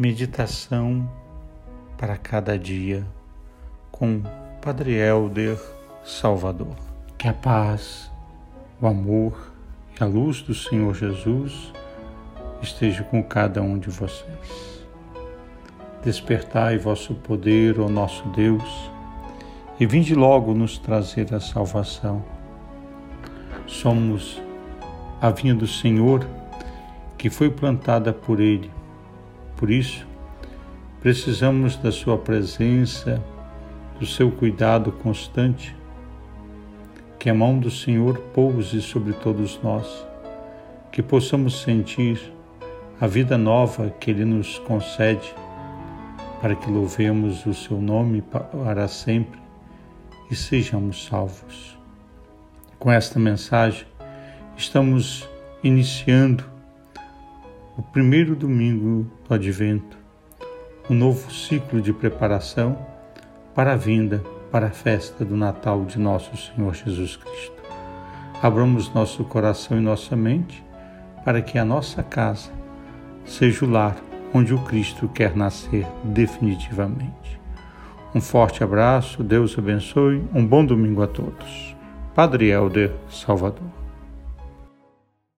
Meditação para cada dia com Padre Helder Salvador. Que a paz, o amor e a luz do Senhor Jesus esteja com cada um de vocês. Despertai vosso poder, ó nosso Deus, e vinde logo nos trazer a salvação. Somos a vinha do Senhor que foi plantada por Ele por isso, precisamos da Sua presença, do seu cuidado constante. Que a mão do Senhor pouse sobre todos nós, que possamos sentir a vida nova que Ele nos concede, para que louvemos o Seu nome para sempre e sejamos salvos. Com esta mensagem, estamos iniciando o primeiro domingo do Advento, um novo ciclo de preparação para a vinda, para a festa do Natal de nosso Senhor Jesus Cristo. Abramos nosso coração e nossa mente para que a nossa casa seja o lar onde o Cristo quer nascer definitivamente. Um forte abraço, Deus abençoe, um bom domingo a todos. Padre Helder Salvador.